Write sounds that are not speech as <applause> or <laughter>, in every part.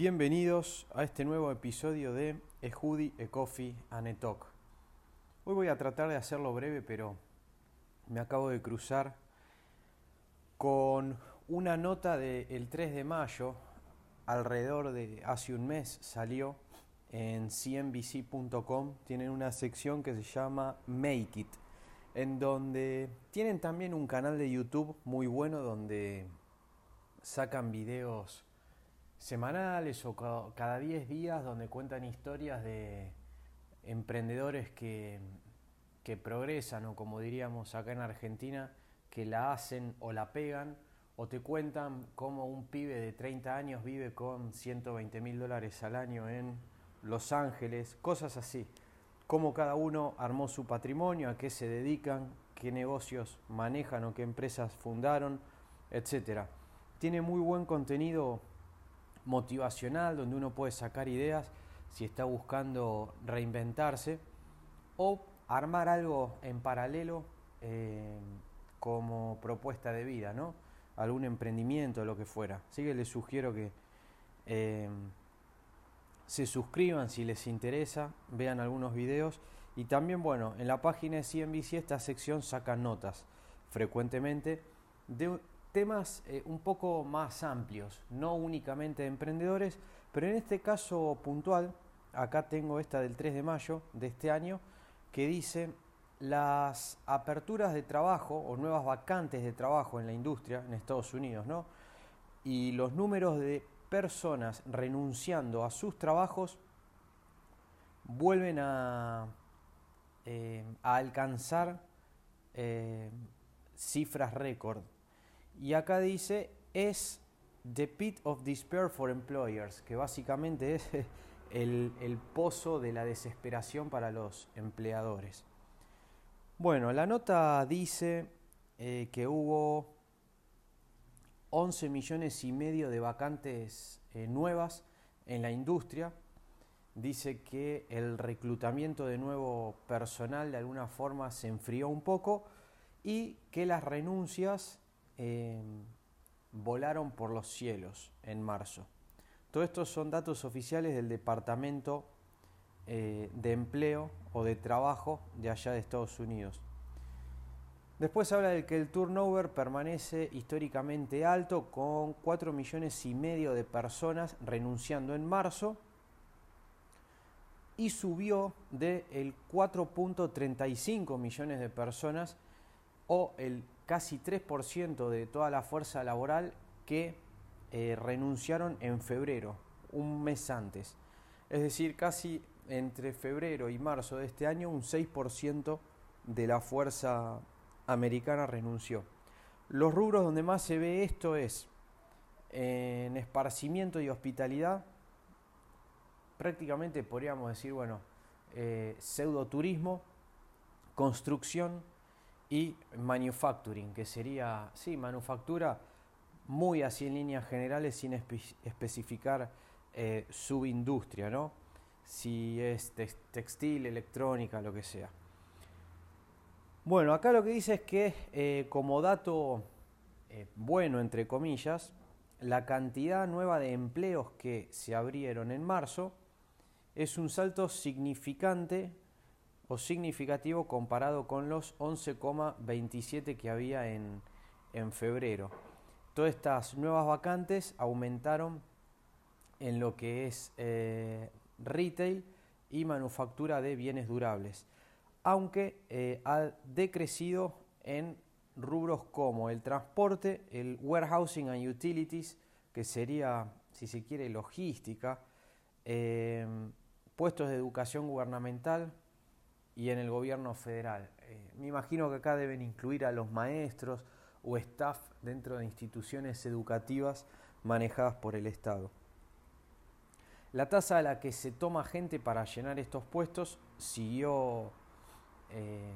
Bienvenidos a este nuevo episodio de E Hoodie, E Coffee and E Talk. Hoy voy a tratar de hacerlo breve, pero me acabo de cruzar con una nota del 3 de mayo, alrededor de hace un mes salió en cnbc.com, tienen una sección que se llama Make It, en donde tienen también un canal de YouTube muy bueno donde sacan videos semanales o cada 10 días donde cuentan historias de emprendedores que, que progresan o como diríamos acá en Argentina, que la hacen o la pegan o te cuentan cómo un pibe de 30 años vive con 120 mil dólares al año en Los Ángeles, cosas así. Cómo cada uno armó su patrimonio, a qué se dedican, qué negocios manejan o qué empresas fundaron, etc. Tiene muy buen contenido motivacional donde uno puede sacar ideas si está buscando reinventarse o armar algo en paralelo eh, como propuesta de vida, ¿no? Algún emprendimiento, lo que fuera. Así que les sugiero que eh, se suscriban si les interesa, vean algunos videos y también, bueno, en la página de CNBC esta sección saca notas frecuentemente de temas eh, un poco más amplios, no únicamente de emprendedores, pero en este caso puntual, acá tengo esta del 3 de mayo de este año, que dice las aperturas de trabajo o nuevas vacantes de trabajo en la industria en Estados Unidos, ¿no? Y los números de personas renunciando a sus trabajos vuelven a, eh, alcanzar eh, cifras récord y acá dice, es The Pit of Despair for Employers, que básicamente es <laughs> el, pozo de la desesperación para los empleadores. Bueno, la nota dice eh, que hubo 11 millones y medio de vacantes eh, nuevas en la industria. Dice que el reclutamiento de nuevo personal de alguna forma se enfrió un poco y que las renuncias Em, volaron por los cielos en marzo. Todos estos son datos oficiales del Departamento eh, de Empleo o de Trabajo de allá de Estados Unidos. Después habla de que el turnover permanece históricamente alto con 4 millones y medio de personas renunciando en marzo y subió de el 4.35 millones de personas o el casi 3% de toda la fuerza laboral que eh, renunciaron en febrero, un mes antes. Es decir, casi entre febrero y marzo de este año un 6% de la fuerza americana renunció. Los rubros donde más se ve esto es en esparcimiento y hospitalidad, prácticamente podríamos decir, bueno, eh, pseudo turismo, construcción, y manufacturing, que sería, sí, manufactura muy así en líneas generales sin especificar eh, subindustria, ¿no? Si es textil, electrónica, lo que sea. Bueno, acá lo que dice es que eh, como dato eh, bueno, entre comillas, la cantidad nueva de empleos que se abrieron en marzo es un salto significante o significativo comparado con los 11,27 que había en, febrero. Todas estas nuevas vacantes aumentaron en lo que es eh, retail y manufactura de bienes durables, aunque eh, ha decrecido en rubros como el transporte, el warehousing and utilities, que sería, si se quiere, logística, eh, puestos de educación gubernamental, y en el gobierno federal. Eh, me imagino que acá deben incluir a los maestros o staff dentro de instituciones educativas manejadas por el Estado. La tasa a la que se toma gente para llenar estos puestos siguió, eh,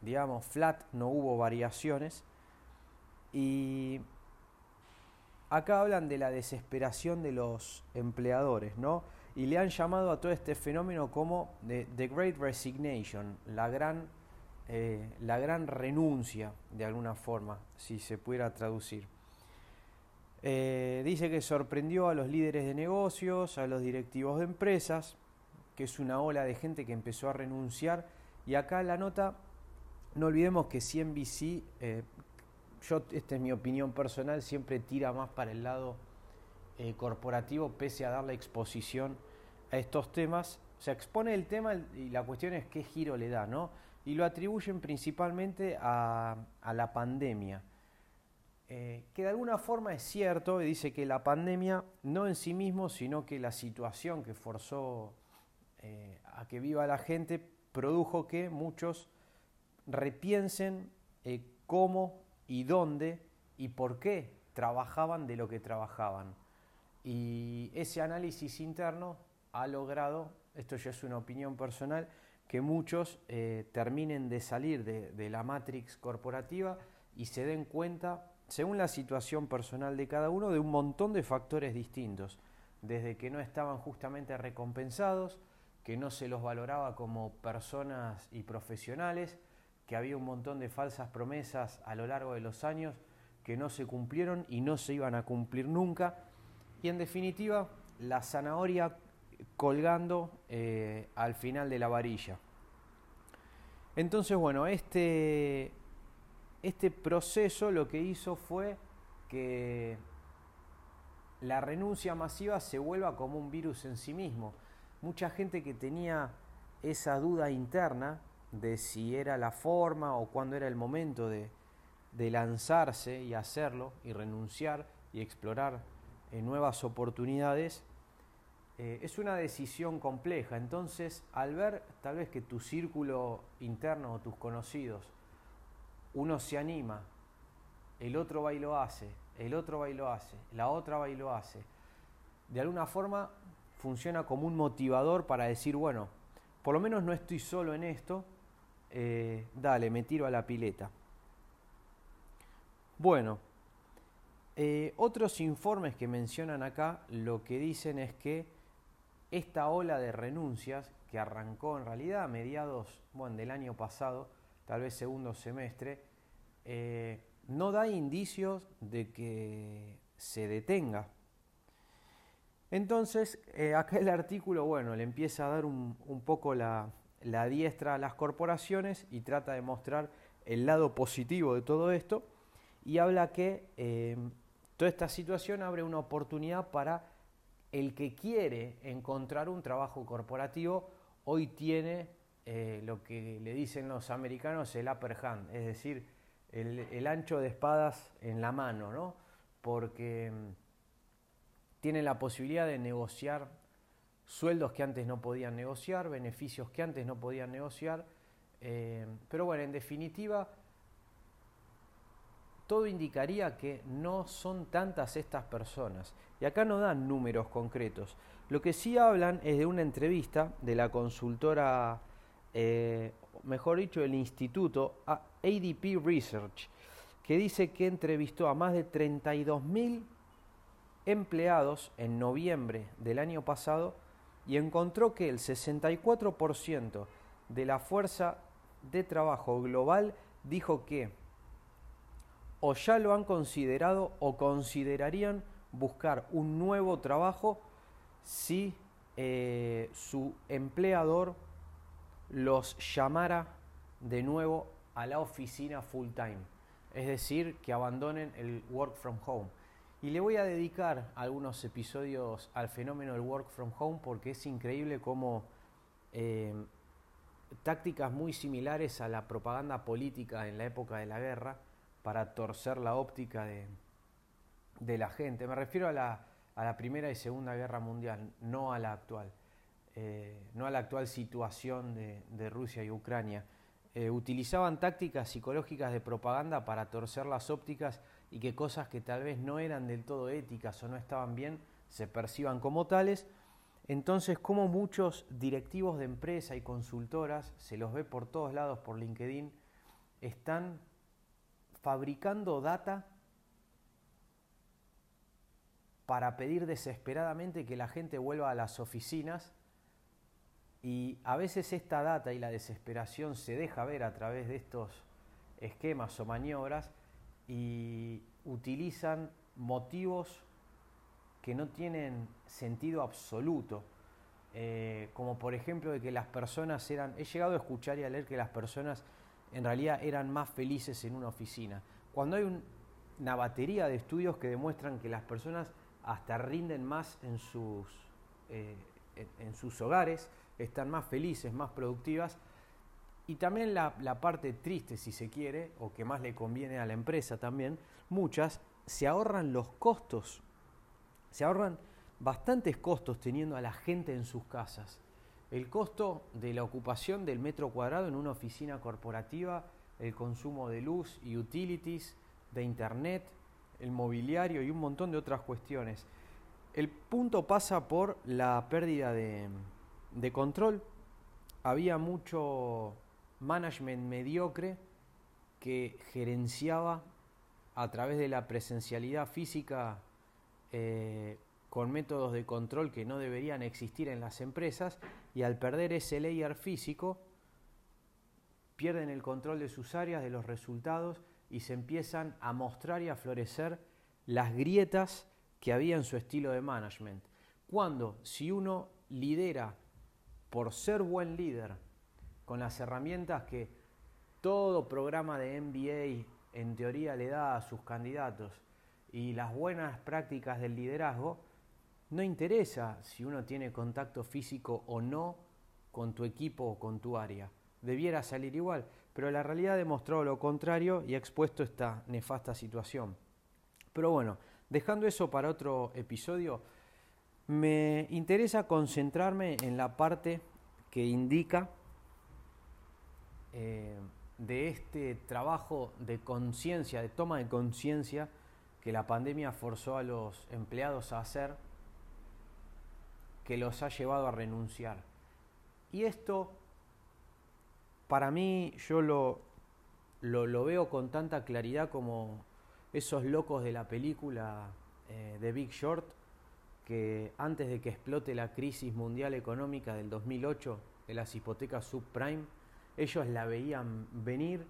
digamos, flat, no hubo variaciones. Y acá hablan de la desesperación de los empleadores, ¿no? Y le han llamado a todo este fenómeno como the, Great Resignation, la gran, eh, la gran renuncia, de alguna forma, si se pudiera traducir. Eh, dice que sorprendió a los líderes de negocios, a los directivos de empresas, que es una ola de gente que empezó a renunciar. Y acá la nota, no olvidemos que CNBC, eh, yo, esta es mi opinión personal, siempre tira más para el lado eh, corporativo, pese a darle exposición a estos temas. O sea, expone el tema y la cuestión es qué giro le da, ¿no? Y lo atribuyen principalmente a, la pandemia. Eh, que de alguna forma es cierto, dice que la pandemia no en sí mismo, sino que la situación que forzó eh, a que viva la gente produjo que muchos repiensen cómo y dónde y por qué trabajaban de lo que trabajaban. Y ese análisis interno ha logrado, esto ya es una opinión personal, que muchos eh, terminen de salir de, la matrix corporativa y se den cuenta, según la situación personal de cada uno, de un montón de factores distintos, desde que no estaban justamente recompensados, que no se los valoraba como personas y profesionales, que había un montón de falsas promesas a lo largo de los años que no se cumplieron y no se iban a cumplir nunca, y en definitiva la zanahoria colgando eh, al final de la varilla. Entonces, bueno, este, este proceso lo que hizo fue que la renuncia masiva se vuelva como un virus en sí mismo. Mucha gente que tenía esa duda interna de si era la forma o cuándo era el momento de, de lanzarse y hacerlo y renunciar y explorar en nuevas oportunidades, eh, es una decisión compleja. Entonces, al ver tal vez que tu círculo interno o tus conocidos, uno se anima, el otro va y lo hace, el otro va y lo hace, la otra va y lo hace, de alguna forma funciona como un motivador para decir, bueno, por lo menos no estoy solo en esto, eh, dale, me tiro a la pileta. Bueno, eh, otros informes que mencionan acá lo que dicen es que esta ola de renuncias que arrancó en realidad a mediados del año pasado, tal vez segundo semestre, eh, no da indicios de que se detenga. Entonces, eh, acá el artículo, bueno, le empieza a dar un, poco la, diestra a las corporaciones y trata de mostrar el lado positivo de todo esto y habla que Toda esta situación abre una oportunidad para el que quiere encontrar un trabajo corporativo, hoy tiene eh, lo que le dicen los americanos el upper hand, es decir, el, ancho de espadas en la mano, ¿no? porque mm, tiene la posibilidad de negociar sueldos que antes no podían negociar, beneficios que antes no podían negociar, eh, pero bueno, en definitiva, todo indicaría que no son tantas estas personas. Y acá no dan números concretos. Lo que sí hablan es de una entrevista de la consultora, eh, mejor dicho, el instituto ADP Research, que dice que entrevistó a más de 32.000 empleados en noviembre del año pasado y encontró que el 64% de la fuerza de trabajo global dijo que o ya lo han considerado o considerarían buscar un nuevo trabajo si eh, su empleador los llamara de nuevo a la oficina full time, es decir, que abandonen el work from home. Y le voy a dedicar algunos episodios al fenómeno del work from home porque es increíble cómo eh, tácticas muy similares a la propaganda política en la época de la guerra, para torcer la óptica de, la gente. Me refiero a la, Primera y Segunda Guerra Mundial, no a la actual, eh, no a la actual situación de, Rusia y Ucrania. Eh, utilizaban tácticas psicológicas de propaganda para torcer las ópticas y que cosas que tal vez no eran del todo éticas o no estaban bien se perciban como tales. Entonces, como muchos directivos de empresa y consultoras, se los ve por todos lados por LinkedIn, están fabricando data para pedir desesperadamente que la gente vuelva a las oficinas y a veces esta data y la desesperación se deja ver a través de estos esquemas o maniobras y utilizan motivos que no tienen sentido absoluto. Eh, como por ejemplo de que las personas eran, he llegado a escuchar y a leer que las personas en realidad eran más felices en una oficina. Cuando hay una batería de estudios que demuestran que las personas hasta rinden más en sus, eh, en, sus hogares, están más felices, más productivas. Y también la, la parte triste, si se quiere, o que más le conviene a la empresa también, muchas se ahorran los costos, se ahorran bastantes costos teniendo a la gente en sus casas. El costo de la ocupación del metro cuadrado en una oficina corporativa, el consumo de luz y utilities, de internet, el mobiliario y un montón de otras cuestiones. El punto pasa por la pérdida de, control. Había mucho management mediocre que gerenciaba a través de la presencialidad física eh, con métodos de control que no deberían existir en las empresas y al perder ese layer físico pierden el control de sus áreas, de los resultados y se empiezan a mostrar y a florecer las grietas que había en su estilo de management. Cuando si uno lidera por ser buen líder, con las herramientas que todo programa de MBA en teoría le da a sus candidatos y las buenas prácticas del liderazgo, no interesa si uno tiene contacto físico o no con tu equipo o con tu área. Debiera salir igual, pero la realidad ha demostrado lo contrario y ha expuesto esta nefasta situación. Pero bueno, dejando eso para otro episodio, me interesa concentrarme en la parte que indica eh, de este trabajo de conciencia, de toma de conciencia que la pandemia forzó a los empleados a hacer que los ha llevado a renunciar. Y esto, para mí, yo lo, lo, veo con tanta claridad como esos locos de la película eh, de Big Short, que antes de que explote la crisis mundial económica del 2008 de las hipotecas subprime, ellos la veían venir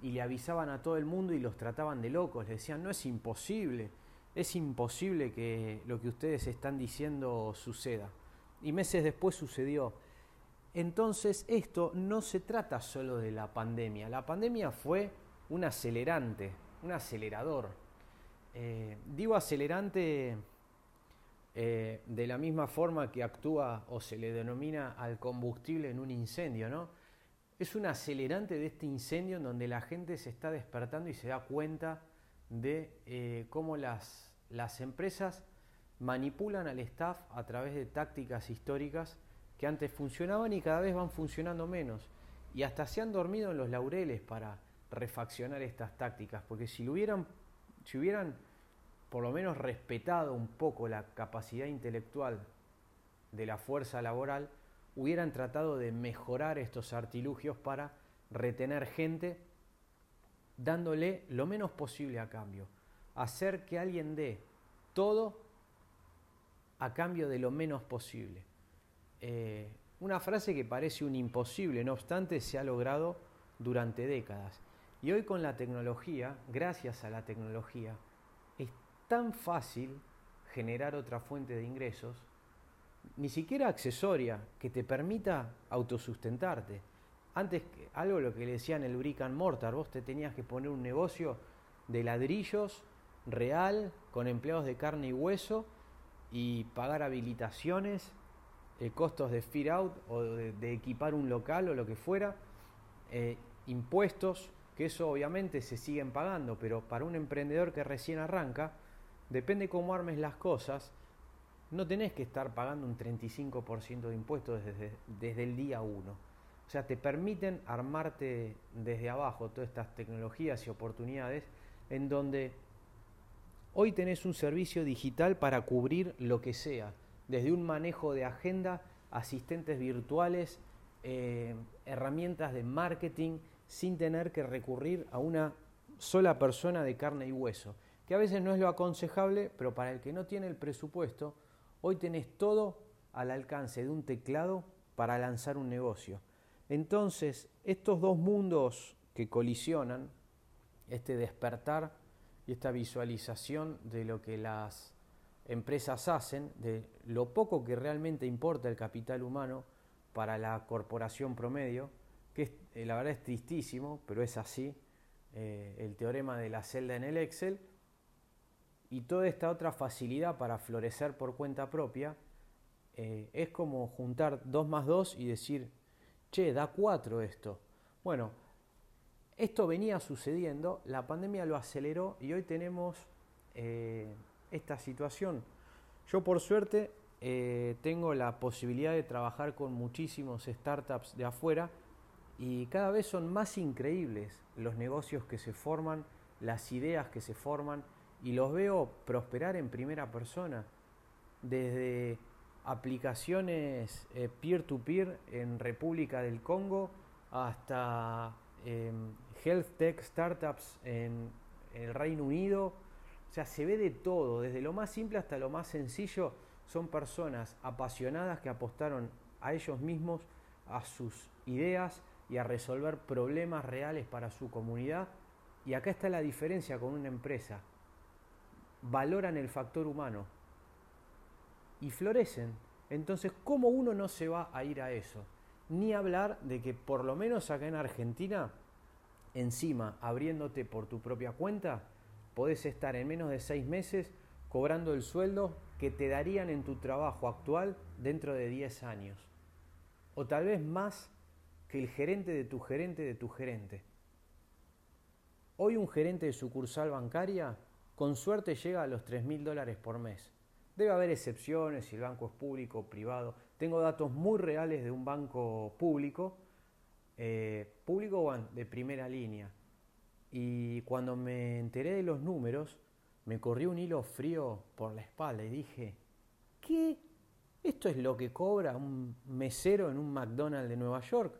y le avisaban a todo el mundo y los trataban de locos, le decían, no es imposible, es imposible que lo que ustedes están diciendo suceda. Y meses después sucedió. Entonces esto no se trata solo de la pandemia. La pandemia fue un acelerante, un acelerador. Eh, digo acelerante eh, de la misma forma que actúa o se le denomina al combustible en un incendio, ¿no? Es un acelerante de este incendio en donde la gente se está despertando y se da cuenta de eh, cómo las, las empresas manipulan al staff a través de tácticas históricas que antes funcionaban y cada vez van funcionando menos. Y hasta se han dormido en los laureles para refaccionar estas tácticas, porque si, lo hubieran, si hubieran por lo menos respetado un poco la capacidad intelectual de la fuerza laboral, hubieran tratado de mejorar estos artilugios para retener gente dándole lo menos posible a cambio. Hacer que alguien dé todo a cambio de lo menos posible. Eh, una frase que parece un imposible, no obstante, se ha logrado durante décadas. Y hoy con la tecnología, gracias a la tecnología, es tan fácil generar otra fuente de ingresos, ni siquiera accesoria, que te permita autosustentarte. Antes, algo lo que le decían el brick and mortar, vos te tenías que poner un negocio de ladrillos real, con empleados de carne y hueso, y pagar habilitaciones, eh, costos de fit out o de, equipar un local o lo que fuera, eh, impuestos, que eso obviamente se siguen pagando, pero para un emprendedor que recién arranca, depende cómo armes las cosas, no tenés que estar pagando un 35% de impuestos desde, el día 1. Sea, te permiten armarte desde abajo todas estas tecnologías y oportunidades en donde Hoy tenés un servicio digital para cubrir lo que sea, desde un manejo de agenda, asistentes virtuales, eh, herramientas de marketing, sin tener que recurrir a una sola persona de carne y hueso, que a veces no es lo aconsejable, pero para el que no tiene el presupuesto, hoy tenés todo al alcance de un teclado para lanzar un negocio. Entonces, estos dos mundos que colisionan, este despertar y esta visualización de lo que las empresas hacen, de lo poco que realmente importa el capital humano para la corporación promedio, que eh, la verdad es tristísimo, pero es así, eh, el teorema de la celda en el Excel, y toda esta otra facilidad para florecer por cuenta propia, eh, es como juntar 2 más 2 y decir, che, da 4 esto. Bueno, esto venía sucediendo, la pandemia lo aceleró y hoy tenemos esta situación. Yo por suerte tengo la posibilidad de trabajar con muchísimos startups de afuera y cada vez son más increíbles los negocios que se forman, las ideas que se forman, y los veo prosperar en primera persona, desde aplicaciones eh, peer-to-peer en República del Congo hasta em, health tech startups en el Reino Unido. O sea, se ve de todo, desde lo más simple hasta lo más sencillo. Son personas apasionadas que apostaron a ellos mismos, a sus ideas, y a resolver problemas reales para su comunidad. Y acá está la diferencia con una empresa. Valoran el factor humano y florecen. Entonces, ¿cómo uno no se va a ir a eso? Ni hablar de que por lo menos acá en Argentina, encima, abriéndote por tu propia cuenta, podés estar en menos de seis meses cobrando el sueldo que te darían en tu trabajo actual dentro de 10 años. O tal vez más que el gerente de tu gerente de tu gerente. Hoy un gerente de sucursal bancaria con suerte llega a los 3 mil dólares por mes. Debe haber excepciones si el banco es público o privado. Tengo datos muy reales de un banco público, eh, público o de primera línea. Y cuando me enteré de los números, me corrió un hilo frío por la espalda y dije, ¿qué? ¿Esto es lo que cobra un mesero en un McDonald's de Nueva York?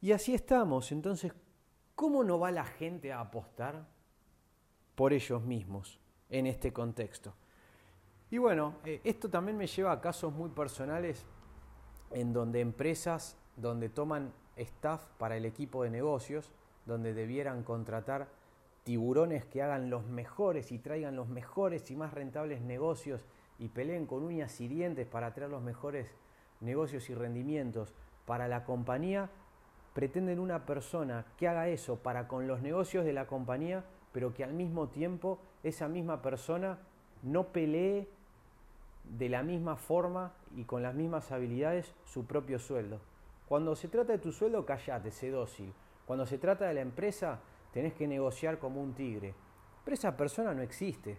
Y así estamos. Entonces, ¿cómo no va la gente a apostar por ellos mismos en este contexto? Y bueno, eh, esto también me lleva a casos muy personales en donde empresas, donde toman staff para el equipo de negocios, donde debieran contratar tiburones que hagan los mejores y traigan los mejores y más rentables negocios y peleen con uñas y dientes para traer los mejores negocios y rendimientos para la compañía, pretenden una persona que haga eso para con los negocios de la compañía, pero que al mismo tiempo esa misma persona no pelee de la misma forma y con las mismas habilidades su propio sueldo. Cuando se trata de tu sueldo, callate, sé dócil. Cuando se trata de la empresa, tenés que negociar como un tigre. Pero esa persona no existe,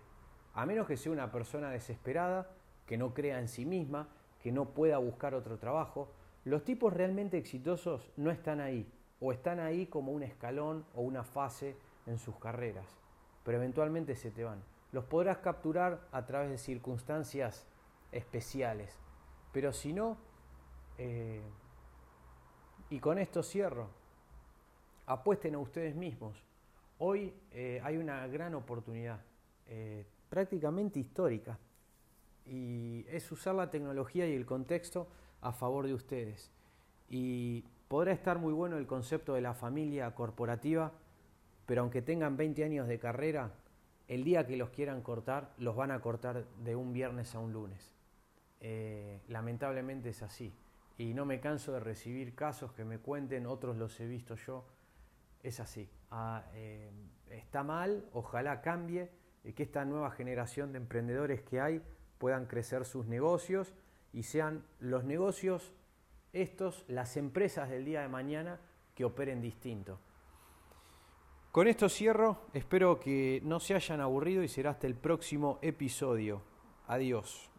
a menos que sea una persona desesperada, que no crea en sí misma, que no pueda buscar otro trabajo, los tipos realmente exitosos no están ahí, o están ahí como un escalón o una fase en sus carreras, pero eventualmente se te van. Los podrás capturar a través de circunstancias especiales, pero si no, eh, y con esto cierro, apuesten a ustedes mismos. Hoy eh, hay una gran oportunidad, eh, prácticamente histórica, y es usar la tecnología y el contexto a favor de ustedes. Y podrá estar muy bueno el concepto de la familia corporativa, pero aunque tengan 20 años de carrera, el día que los quieran cortar, los van a cortar de un viernes a un lunes. Eh, lamentablemente es así. Y no me canso de recibir casos que me cuenten, otros los he visto yo. Es así. Ah, eh, está mal, ojalá cambie, que esta nueva generación de emprendedores que hay puedan crecer sus negocios y sean los negocios estos, las empresas del día de mañana que operen distinto. Con esto cierro, espero que no se hayan aburrido y será hasta el próximo episodio. Adiós.